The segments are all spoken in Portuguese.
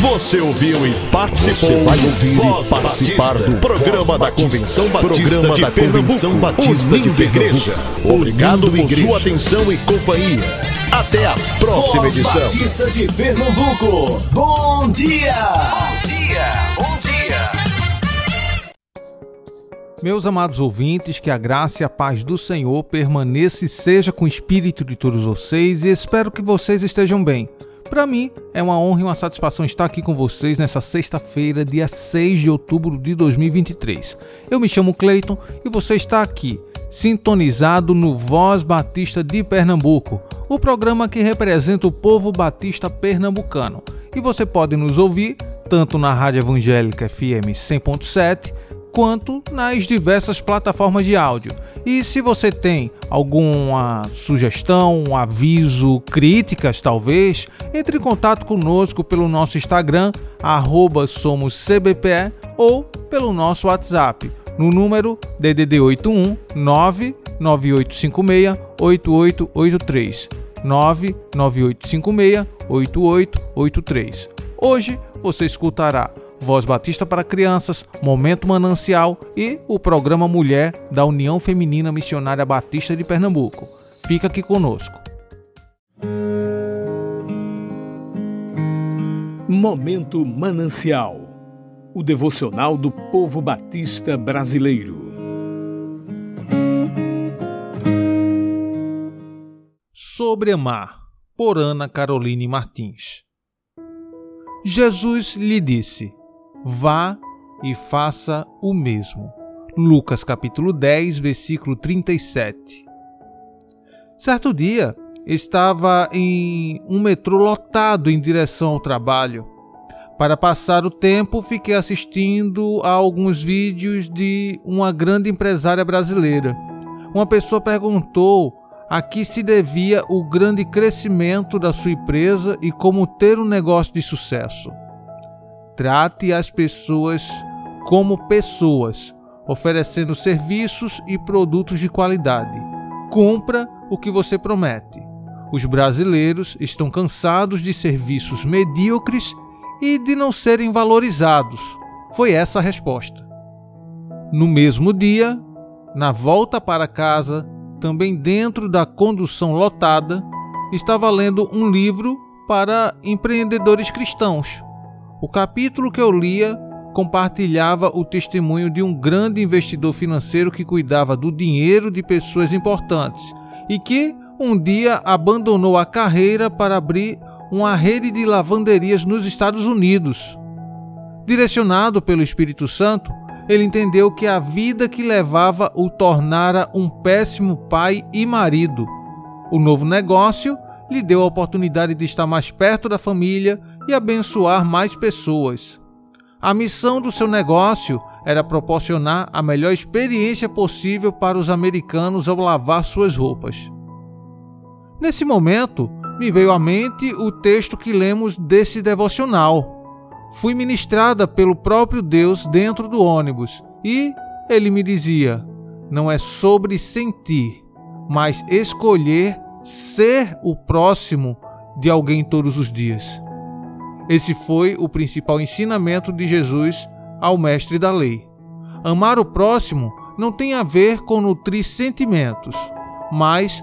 Você ouviu e participou. Você vai ouvir Voz e participar Batista. do programa da. Convenção Batista Programa de da Convenção Pernambuco, Batista de igreja. Obrigado por igreja. sua atenção e companhia. Até a próxima Voz edição. Batista de Pernambuco. Bom dia! Bom dia, bom dia. Meus amados ouvintes, que a graça e a paz do Senhor permaneça e seja com o espírito de todos vocês e espero que vocês estejam bem. Para mim, é uma honra e uma satisfação estar aqui com vocês nessa sexta-feira, dia 6 de outubro de 2023. Eu me chamo Cleiton e você está aqui, sintonizado no Voz Batista de Pernambuco, o programa que representa o povo batista pernambucano. E você pode nos ouvir tanto na Rádio Evangélica FM 100.7 quanto nas diversas plataformas de áudio. E se você tem alguma sugestão, aviso, críticas talvez, entre em contato conosco pelo nosso Instagram, somoscbpe, ou pelo nosso WhatsApp, no número DDD 81 99856 8883 99856 8883. Hoje você escutará Voz Batista para Crianças, Momento Manancial e o programa Mulher da União Feminina Missionária Batista de Pernambuco. Fica aqui conosco. Momento Manancial o devocional do povo batista brasileiro. Sobre Amar, por Ana Caroline Martins. Jesus lhe disse: Vá e faça o mesmo. Lucas capítulo 10, versículo 37. Certo dia, estava em um metrô lotado em direção ao trabalho. Para passar o tempo, fiquei assistindo a alguns vídeos de uma grande empresária brasileira. Uma pessoa perguntou a que se devia o grande crescimento da sua empresa e como ter um negócio de sucesso. Trate as pessoas como pessoas, oferecendo serviços e produtos de qualidade. Cumpra o que você promete. Os brasileiros estão cansados de serviços medíocres e de não serem valorizados. Foi essa a resposta. No mesmo dia, na volta para casa, também dentro da condução lotada, estava lendo um livro para empreendedores cristãos. O capítulo que eu lia compartilhava o testemunho de um grande investidor financeiro que cuidava do dinheiro de pessoas importantes e que um dia abandonou a carreira para abrir uma rede de lavanderias nos Estados Unidos. Direcionado pelo Espírito Santo, ele entendeu que a vida que levava o tornara um péssimo pai e marido. O novo negócio lhe deu a oportunidade de estar mais perto da família e abençoar mais pessoas. A missão do seu negócio era proporcionar a melhor experiência possível para os americanos ao lavar suas roupas. Nesse momento, me veio à mente o texto que lemos desse devocional. Fui ministrada pelo próprio Deus dentro do ônibus e ele me dizia: não é sobre sentir, mas escolher ser o próximo de alguém todos os dias. Esse foi o principal ensinamento de Jesus ao mestre da lei. Amar o próximo não tem a ver com nutrir sentimentos, mas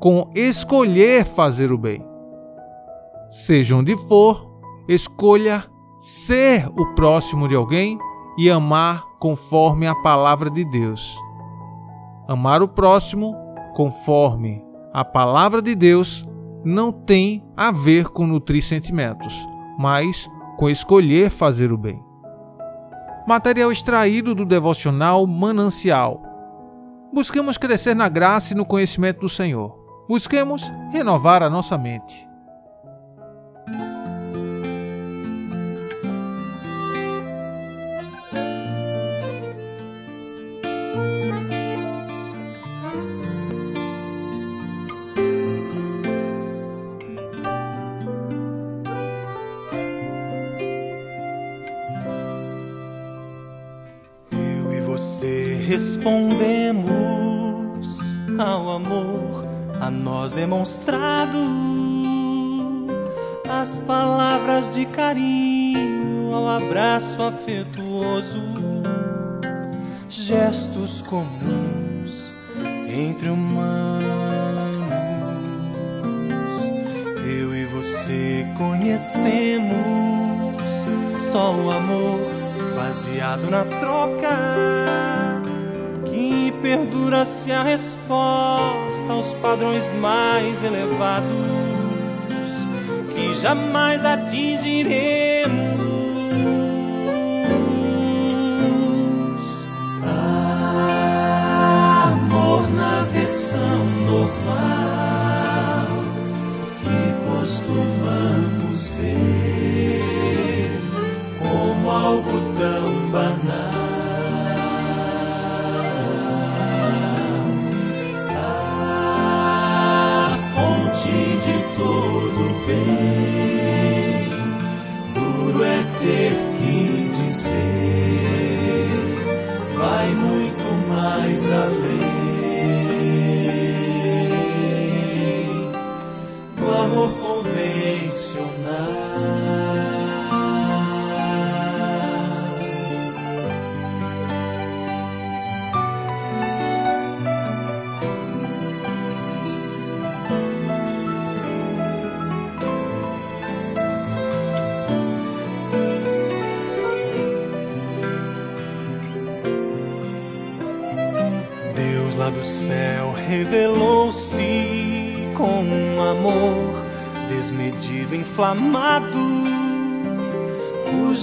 com escolher fazer o bem. Seja onde for, escolha ser o próximo de alguém e amar conforme a palavra de Deus. Amar o próximo conforme a palavra de Deus não tem a ver com nutrir sentimentos, mas com escolher fazer o bem. Material extraído do devocional Manancial. Busquemos crescer na graça e no conhecimento do Senhor. Busquemos renovar a nossa mente. Respondemos ao amor a nós demonstrado. A das palavras de carinho ao abraço afetuoso, gestos comuns entre humanos. Eu e você conhecemos só o amor baseado na troca que perdura se a resposta aos padrões mais elevados que jamais atingiremos. Amor na versão normal que costumamos ver como algo tão banal.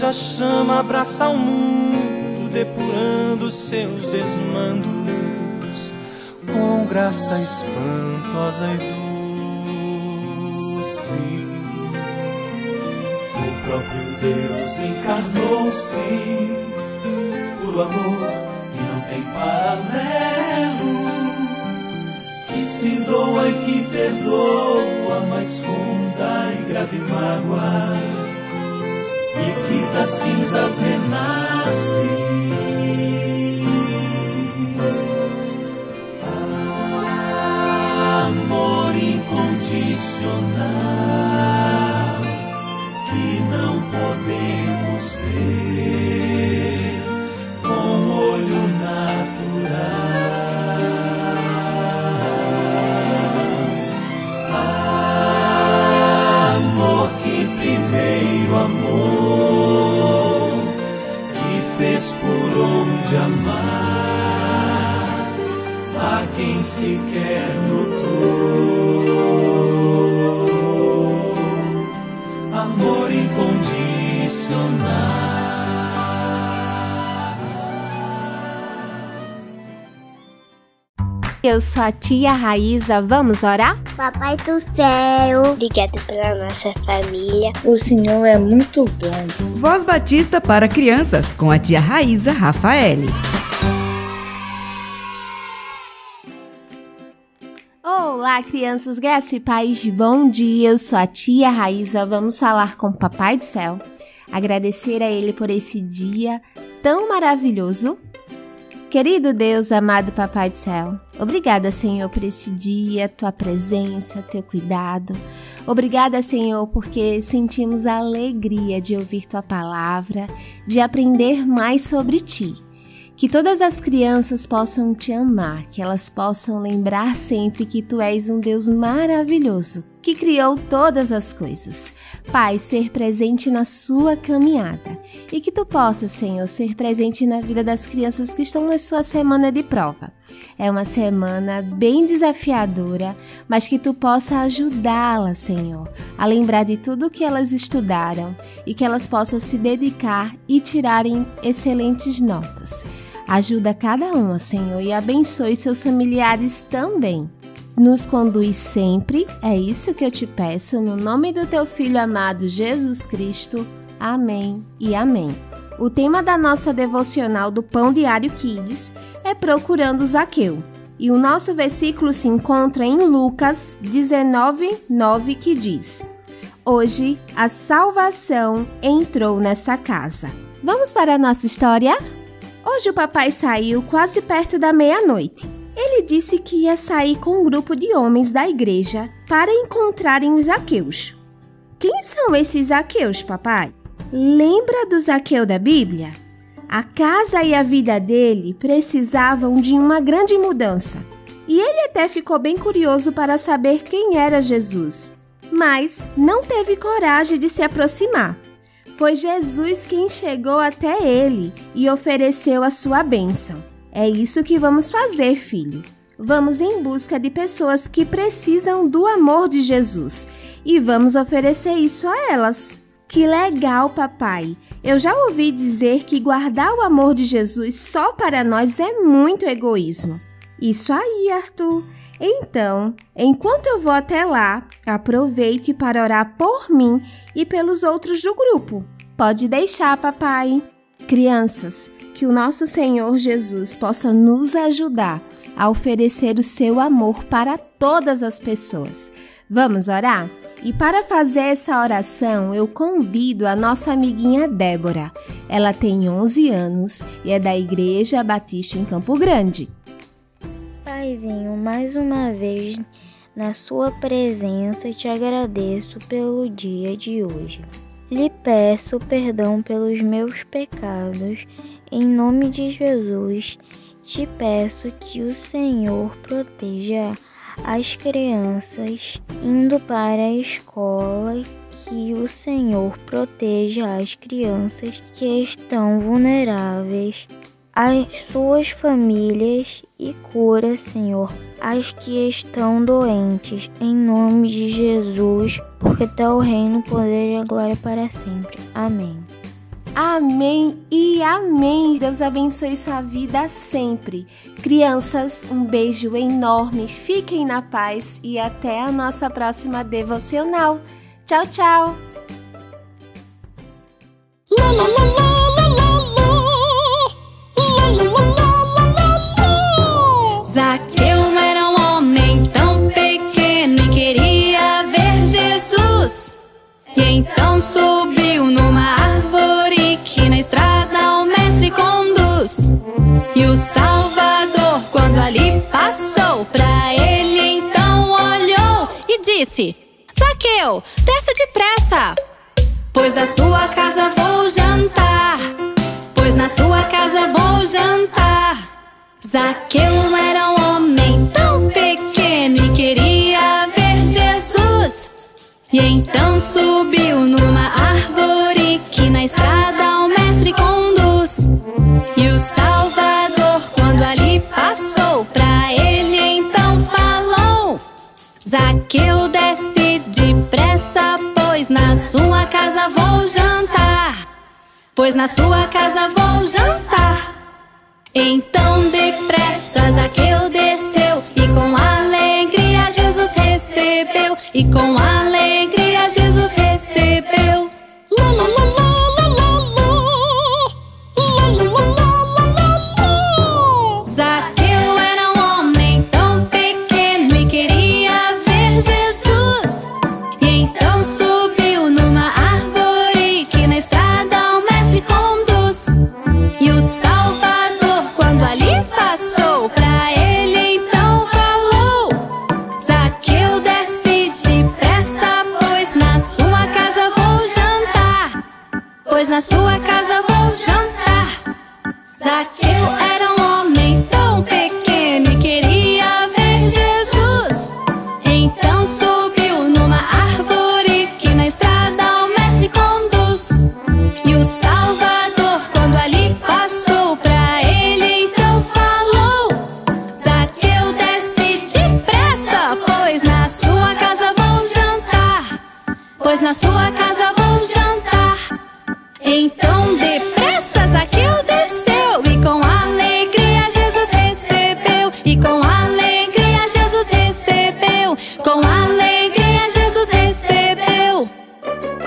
Cuja chama abraça o mundo, depurando seus desmandos com graça espantosa e doce. O próprio Deus encarnou-se por amor que não tem paralelo, que se doa e que perdoa mais funda e grave mágoa, e que das cinzas renasce. Amor incondicional que não podemos Eu sou a tia Raíza, vamos orar? Papai do céu, obrigado pela nossa família. O Senhor é muito bom. Voz Batista para crianças com a tia Raíza Rafaele. Olá, crianças, graça e paz, bom dia. Eu sou a tia Raíza. Vamos falar com o Papai do Céu, agradecer a Ele por esse dia tão maravilhoso. Querido Deus, amado Papai do Céu, obrigada, Senhor, por esse dia, tua presença, teu cuidado. Obrigada, Senhor, porque sentimos a alegria de ouvir tua palavra, de aprender mais sobre ti. Que todas as crianças possam te amar, que elas possam lembrar sempre que tu és um Deus maravilhoso, que criou todas as coisas. Pai, ser presente na sua caminhada e que tu possas, Senhor, ser presente na vida das crianças que estão na sua semana de prova. É uma semana bem desafiadora, mas que tu possa ajudá-las, Senhor, a lembrar de tudo que elas estudaram e que elas possam se dedicar e tirarem excelentes notas. Ajuda cada uma, Senhor, e abençoe seus familiares também. Nos conduz sempre, é isso que eu te peço, no nome do teu Filho amado Jesus Cristo. Amém e amém. O tema da nossa devocional do Pão Diário Kids é Procurando Zaqueu. E o nosso versículo se encontra em Lucas 19, 9, que diz: Hoje a salvação entrou nessa casa. Vamos para a nossa história? Hoje o papai saiu quase perto da meia-noite. Ele disse que ia sair com um grupo de homens da igreja para encontrarem os Zaqueus. Quem são esses Zaqueus, papai? Lembra do Zaqueu da Bíblia? A casa e a vida dele precisavam de uma grande mudança. E ele até ficou bem curioso para saber quem era Jesus, mas não teve coragem de se aproximar. Foi Jesus quem chegou até ele e ofereceu a sua bênção. É isso que vamos fazer, filho. Vamos em busca de pessoas que precisam do amor de Jesus e vamos oferecer isso a elas. Que legal, papai! Eu já ouvi dizer que guardar o amor de Jesus só para nós é muito egoísmo. Isso aí, Arthur. Então, enquanto eu vou até lá, aproveite para orar por mim e pelos outros do grupo. Pode deixar, papai. Crianças, que o nosso Senhor Jesus possa nos ajudar a oferecer o seu amor para todas as pessoas. Vamos orar? E para fazer essa oração, eu convido a nossa amiguinha Débora. Ela tem 11 anos e é da Igreja Batista em Campo Grande. Paizinho, mais uma vez na sua presença te agradeço pelo dia de hoje. Lhe peço perdão pelos meus pecados. Em nome de Jesus, te peço que o Senhor proteja as crianças indo para a escola, que o Senhor proteja as crianças que estão vulneráveis as suas famílias e cura, Senhor, as que estão doentes, em nome de Jesus, porque reino, o poder e a glória para sempre. Amém. Amém e amém. Deus abençoe sua vida sempre. Crianças, um beijo enorme. Fiquem na paz e até a nossa próxima devocional. Tchau, tchau. Zaqueu era um homem tão pequeno e queria ver Jesus. E então subiu numa árvore E o Salvador, quando ali passou, pra ele então olhou e disse: Zaqueu, desça depressa, pois da sua casa vou jantar. Pois na sua casa vou jantar. Zaqueu era um homem tão pequeno e queria ver Jesus. E então subiu numa árvore que na estrada o mestre conduz. E o Zaqueu, desce depressa, pois na sua casa vou jantar. Pois na sua casa vou jantar. Então depressa Zaqueu desceu e com alegria Jesus recebeu e com alegria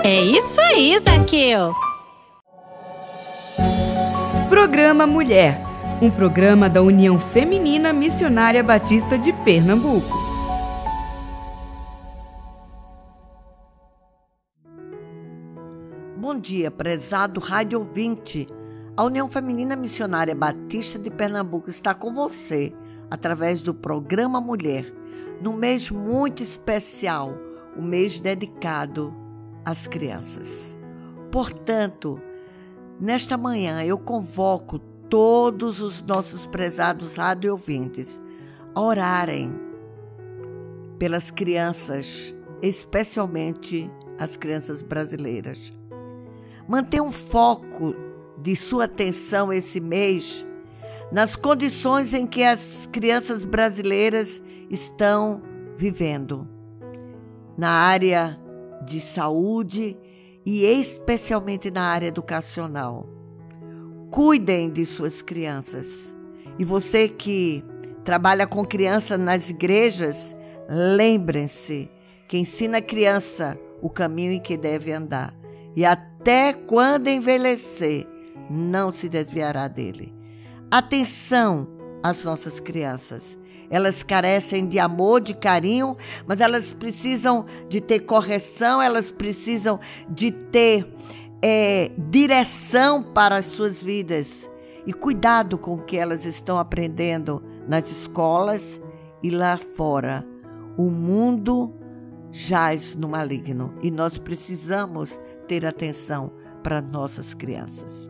É isso aí, Zaqueu. Programa Mulher, um programa da União Feminina Missionária Batista de Pernambuco. Bom dia, prezado rádio ouvinte. A União Feminina Missionária Batista de Pernambuco está com você através do programa Mulher, num mês muito especial, o mês dedicado as crianças. Portanto, nesta manhã eu convoco todos os nossos prezados rádio ouvintes a orarem pelas crianças, especialmente as crianças brasileiras. Mantenha um foco de sua atenção esse mês nas condições em que as crianças brasileiras estão vivendo, na área de saúde e especialmente na área educacional. Cuidem de suas crianças. E você que trabalha com criança nas igrejas, lembrem-se que ensina a criança o caminho em que deve andar. E até quando envelhecer, não se desviará dele. Atenção às nossas crianças. Elas carecem de amor, de carinho, mas elas precisam de ter correção, elas precisam de ter é, direção para as suas vidas. E cuidado com o que elas estão aprendendo nas escolas e lá fora. O mundo jaz no maligno e nós precisamos ter atenção para nossas crianças.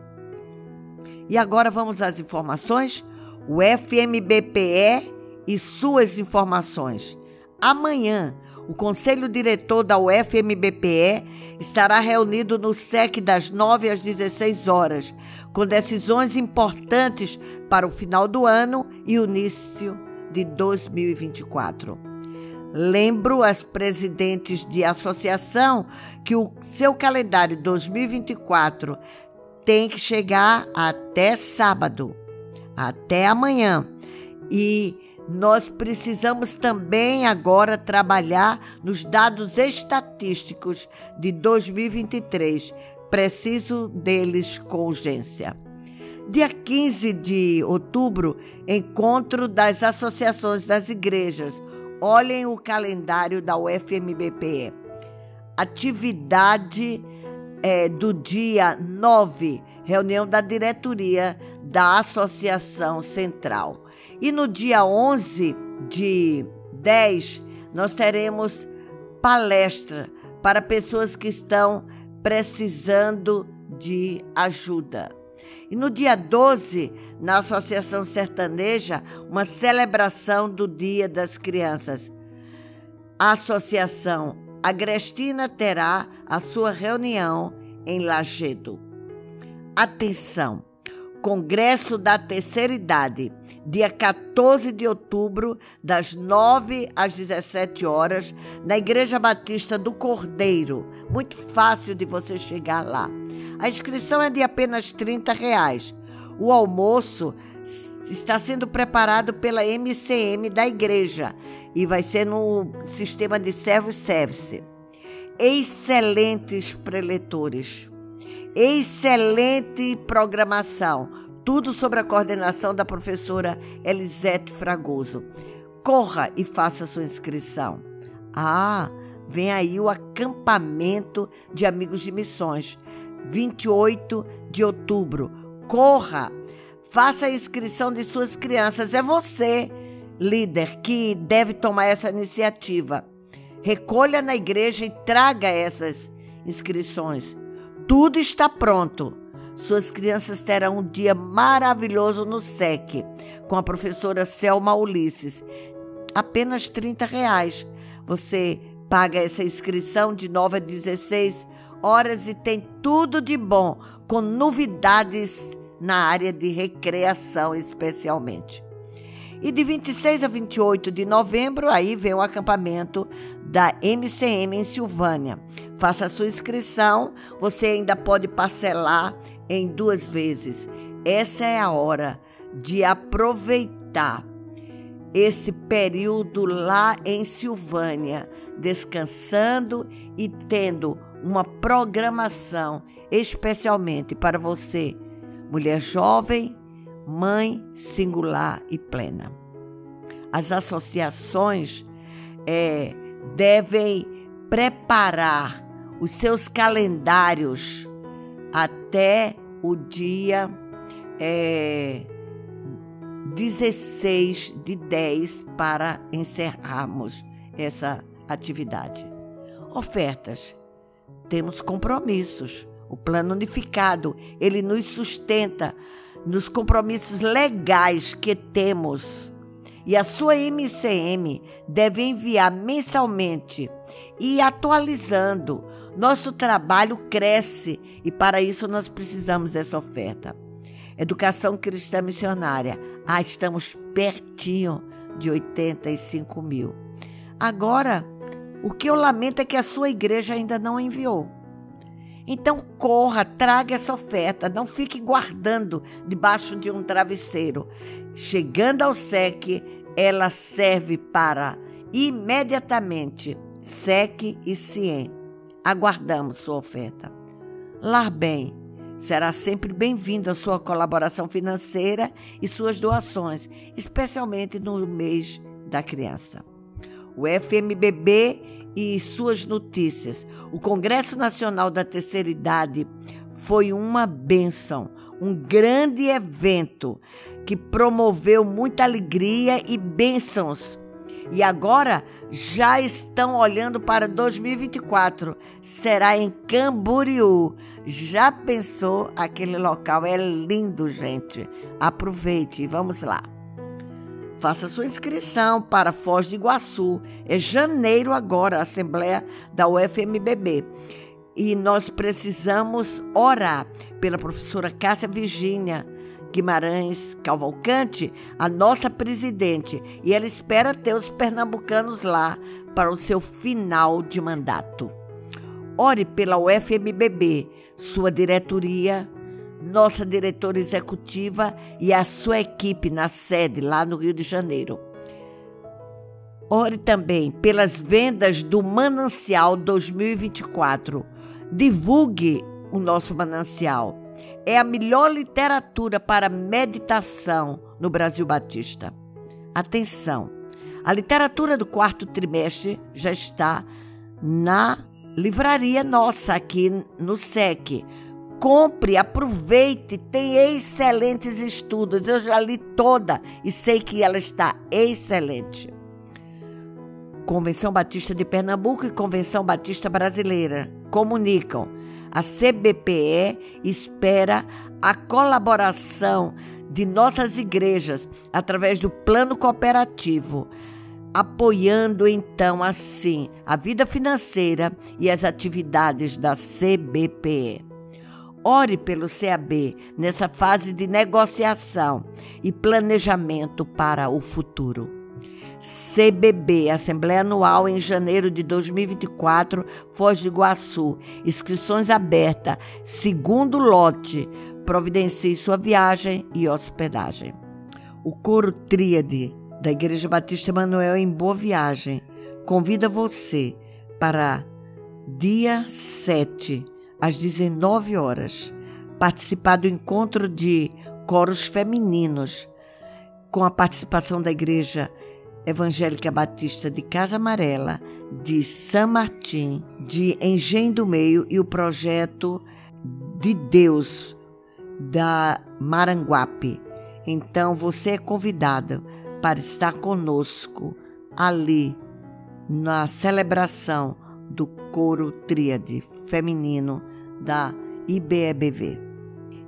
E agora vamos às informações. O FMBPE e suas informações. Amanhã, o Conselho Diretor da UFMBPE estará reunido no SEC das 9 às 16 horas, com decisões importantes para o final do ano e o início de 2024. Lembro às presidentes de associação que o seu calendário 2024 tem que chegar até sábado, até amanhã. E nós precisamos também agora trabalhar nos dados estatísticos de 2023. Preciso deles com urgência. Dia 15 de outubro, encontro das associações das igrejas. Olhem o calendário da UFMBPE. Atividade é, do dia 9, reunião da diretoria da Associação Central. E no dia 11 de 10, nós teremos palestra para pessoas que estão precisando de ajuda. E no dia 12, na Associação Sertaneja, uma celebração do Dia das Crianças. A Associação Agrestina terá a sua reunião em Lagedo. Atenção! Congresso da Terceira Idade, dia 14 de outubro, das 9 às 17 horas, na Igreja Batista do Cordeiro. Muito fácil de você chegar lá. A inscrição é de apenas 30 reais. O almoço está sendo preparado pela MCM da igreja e vai ser no sistema de servo-service. Excelentes preletores excelente programação. Tudo sobre a coordenação da professora Elisete Fragoso. Corra e faça sua inscrição. Ah, vem aí o acampamento de amigos de missões, 28 de outubro. Corra! Faça a inscrição de suas crianças. É você, líder, que deve tomar essa iniciativa. Recolha na igreja e traga essas inscrições. Tudo está pronto. Suas crianças terão um dia maravilhoso no SEC com a professora Selma Ulisses. Apenas 30 reais. Você paga essa inscrição de 9 a 16 horas e tem tudo de bom, com novidades na área de recreação especialmente. E de 26 a 28 de novembro, aí vem o acampamento da MCM em Silvânia. Faça a sua inscrição, você ainda pode parcelar em duas vezes. Essa é a hora de aproveitar esse período lá em Silvânia, descansando e tendo uma programação especialmente para você, mulher jovem, mãe singular e plena. As associações é, devem preparar os seus calendários até o dia é, 16 de 10 para encerrarmos essa atividade. Ofertas. temos compromissos. O plano unificado, ele nos sustenta nos compromissos legais que temos. E a sua MCM deve enviar mensalmente e atualizando. Nosso trabalho cresce e para isso nós precisamos dessa oferta. Educação Cristã Missionária. Ah, estamos pertinho de 85 mil. Agora, o que eu lamento é que a sua igreja ainda não enviou. Então corra, traga essa oferta, não fique guardando debaixo de um travesseiro. Chegando ao SEC, ela serve para imediatamente SEC e CIEM. Aguardamos sua oferta. Lar Bem será sempre bem-vindo a sua colaboração financeira e suas doações, especialmente no mês da criança. O FMBB e suas notícias. O Congresso Nacional da Terceira Idade foi uma benção, um grande evento que promoveu muita alegria e bênçãos. E agora já estão olhando para 2024. Será em Camboriú. Já pensou? Aquele local é lindo, gente. Aproveite e vamos lá. Faça sua inscrição para Foz do Iguaçu. É janeiro agora, a Assembleia da UFMBB. E nós precisamos orar pela professora Cássia Virgínia Guimarães Cavalcante, a nossa presidente, e ela espera ter os pernambucanos lá para o seu final de mandato. Ore pela UFMBB, sua diretoria, nossa diretora executiva e a sua equipe na sede lá no Rio de Janeiro. Ore também pelas vendas do Manancial 2024. Divulgue o nosso manancial. É a melhor literatura para meditação no Brasil Batista. Atenção! A literatura do quarto trimestre já está na livraria nossa aqui no SEC Compre, aproveite, tem excelentes estudos. Eu já li toda e sei que ela está excelente. Convenção Batista de Pernambuco e Convenção Batista Brasileira comunicam. A CBPE espera a colaboração de nossas igrejas através do plano cooperativo, apoiando então assim a vida financeira e as atividades da CBPE. Ore pelo CAB nessa fase de negociação e planejamento para o futuro. CBB, Assembleia Anual em janeiro de 2024, Foz do Iguaçu. Inscrições abertas, segundo lote. Providencie sua viagem e hospedagem. O coro Tríade da Igreja Batista Emanuel em Boa Viagem convida você para dia 7 às 19 horas, participar do encontro de coros femininos, com a participação da Igreja Evangélica Batista de Casa Amarela, de São Martim, de Engenho do Meio e o projeto de Deus da Maranguape. Então você é convidada para estar conosco ali na celebração do coro tríade feminino da IBEBV.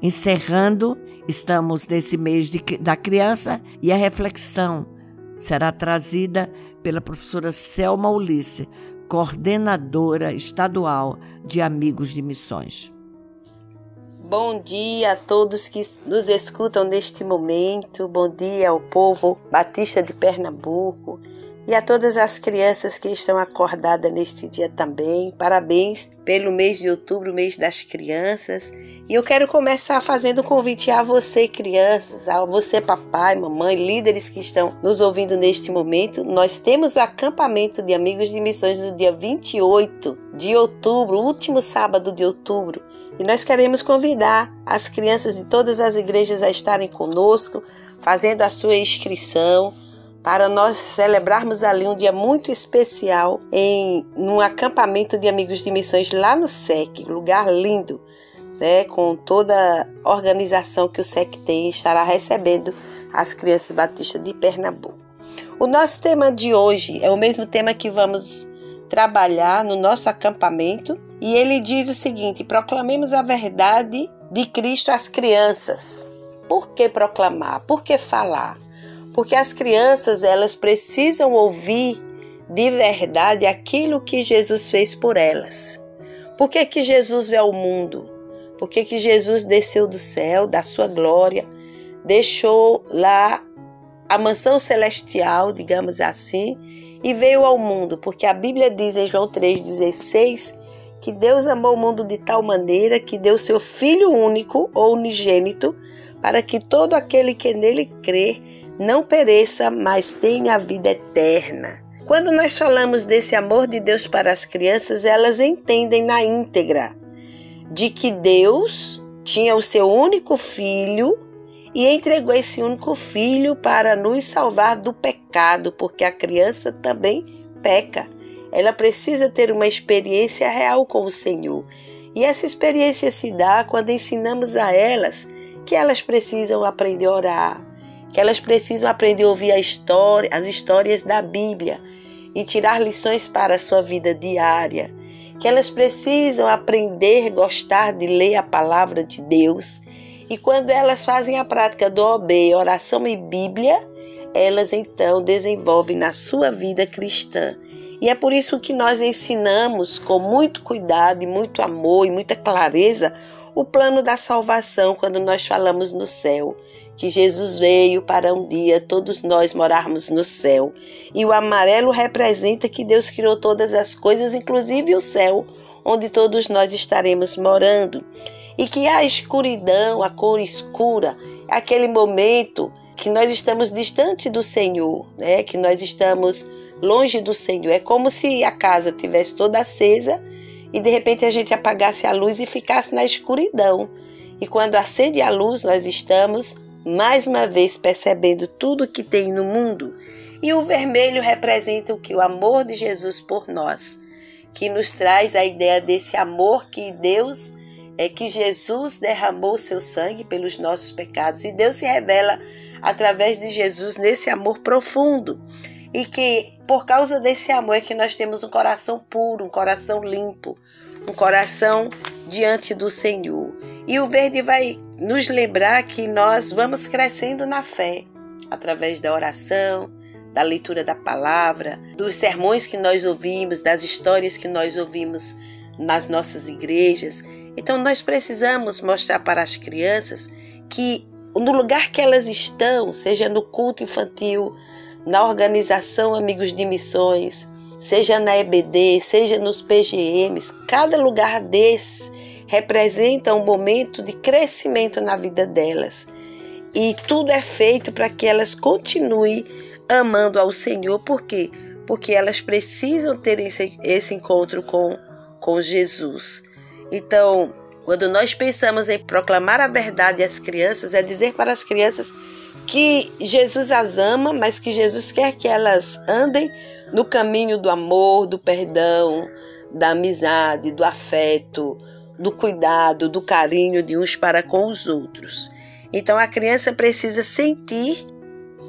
Encerrando, estamos nesse mês de, da criança e a reflexão será trazida pela professora Selma Ulisse, coordenadora estadual de Amigos de Missões. Bom dia a todos que nos escutam neste momento. Bom dia ao povo batista de Pernambuco e a todas as crianças que estão acordadas neste dia também. Parabéns pelo mês de outubro, mês das crianças. E eu quero começar fazendo um convite a você, crianças, a você, papai, mamãe, líderes que estão nos ouvindo neste momento. Nós temos o acampamento de amigos de missões no dia 28 de outubro, último sábado de outubro. E nós queremos convidar as crianças de todas as igrejas a estarem conosco, fazendo a sua inscrição para nós celebrarmos ali um dia muito especial em um acampamento de amigos de missões lá no SEC, lugar lindo, né, com toda a organização que o SEC tem, estará recebendo as crianças batistas de Pernambuco. O nosso tema de hoje é o mesmo tema que vamos trabalhar no nosso acampamento e ele diz o seguinte: proclamemos a verdade de Cristo às crianças. Por que proclamar? Por que falar? Porque as crianças elas precisam ouvir de verdade aquilo que Jesus fez por elas. Por que, que Jesus veio ao mundo? Por que, que Jesus desceu do céu, da sua glória, deixou lá a mansão celestial, digamos assim, e veio ao mundo? Porque a Bíblia diz em João 3,16 que Deus amou o mundo de tal maneira que deu seu Filho único ou unigênito para que todo aquele que nele crê não pereça, mas tenha a vida eterna. Quando nós falamos desse amor de Deus para as crianças, elas entendem na íntegra de que Deus tinha o seu único filho e entregou esse único filho para nos salvar do pecado, porque a criança também peca. Ela precisa ter uma experiência real com o Senhor. E essa experiência se dá quando ensinamos a elas que elas precisam aprender a orar, que elas precisam aprender a ouvir a história, as histórias da Bíblia e tirar lições para a sua vida diária, que elas precisam aprender a gostar de ler a palavra de Deus. E quando elas fazem a prática do OB, oração e Bíblia, elas então desenvolvem na sua vida cristã. E é por isso que nós ensinamos com muito cuidado e muito amor e muita clareza o plano da salvação quando nós falamos no céu, que Jesus veio para um dia todos nós morarmos no céu. E o amarelo representa que Deus criou todas as coisas, inclusive o céu, onde todos nós estaremos morando. E que a escuridão, a cor escura, é aquele momento que nós estamos distante do Senhor, né? Que nós estamos longe do Senhor. É como se a casa tivesse toda acesa e de repente a gente apagasse a luz e ficasse na escuridão. E quando acende a luz, nós estamos mais uma vez percebendo tudo que tem no mundo. E o vermelho representa o que? O amor de Jesus por nós, que nos traz a ideia desse amor que Deus é que Jesus derramou seu sangue pelos nossos pecados e Deus se revela através de Jesus nesse amor profundo e que por causa desse amor é que nós temos um coração puro, um coração limpo, um coração diante do Senhor. E o verde vai nos lembrar que nós vamos crescendo na fé através da oração, da leitura da palavra, dos sermões que nós ouvimos, das histórias que nós ouvimos nas nossas igrejas. Então nós precisamos mostrar para as crianças que no lugar que elas estão, seja no culto infantil, na organização Amigos de Missões, seja na EBD, seja nos PGMs, cada lugar desse representa um momento de crescimento na vida delas. E tudo é feito para que elas continuem amando ao Senhor, por quê? Porque elas precisam ter esse, esse encontro com, com Jesus. Então, quando nós pensamos em proclamar a verdade às crianças, é dizer para as crianças que Jesus as ama, mas que Jesus quer que elas andem no caminho do amor, do perdão, da amizade, do afeto, do cuidado, do carinho de uns para com os outros. Então a criança precisa sentir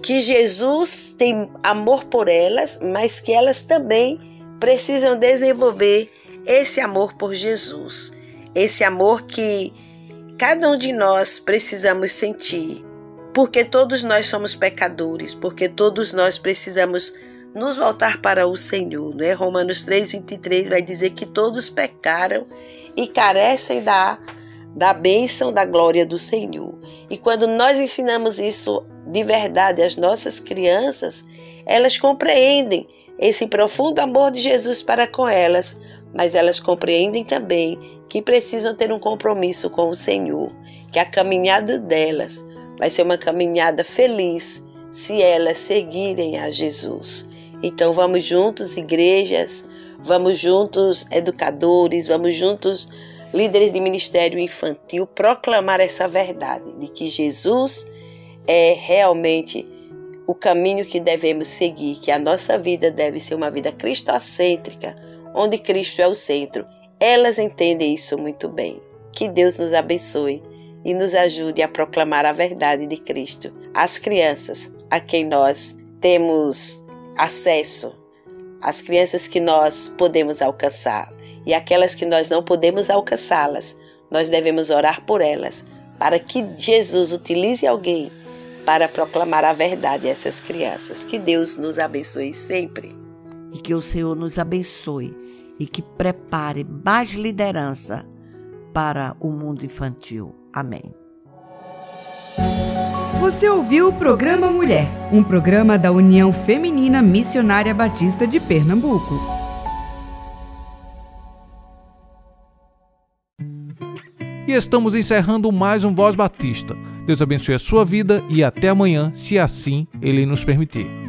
que Jesus tem amor por elas, mas que elas também precisam desenvolver esse amor por Jesus. Esse amor que cada um de nós precisamos sentir porque todos nós somos pecadores, porque todos nós precisamos nos voltar para o Senhor, não é? Romanos 3:23 vai dizer que todos pecaram e carecem da da bênção da glória do Senhor. E quando nós ensinamos isso de verdade às nossas crianças, elas compreendem esse profundo amor de Jesus para com elas, mas elas compreendem também que precisam ter um compromisso com o Senhor, que a caminhada delas Vai ser uma caminhada feliz se elas seguirem a Jesus. Então vamos juntos, igrejas, vamos juntos, educadores, vamos juntos, líderes de ministério infantil, proclamar essa verdade de que Jesus é realmente o caminho que devemos seguir, que a nossa vida deve ser uma vida cristocêntrica, onde Cristo é o centro. Elas entendem isso muito bem. Que Deus nos abençoe e nos ajude a proclamar a verdade de Cristo às crianças a quem nós temos acesso as crianças que nós podemos alcançar e aquelas que nós não podemos alcançá-las, nós devemos orar por elas, para que Jesus utilize alguém para proclamar a verdade a essas crianças. Que Deus nos abençoe sempre. E que o Senhor nos abençoe e que prepare mais liderança para o mundo infantil. Amém. Você ouviu o programa Mulher, um programa da União Feminina Missionária Batista de Pernambuco. E estamos encerrando mais um Voz Batista. Deus abençoe a sua vida e até amanhã, se assim Ele nos permitir.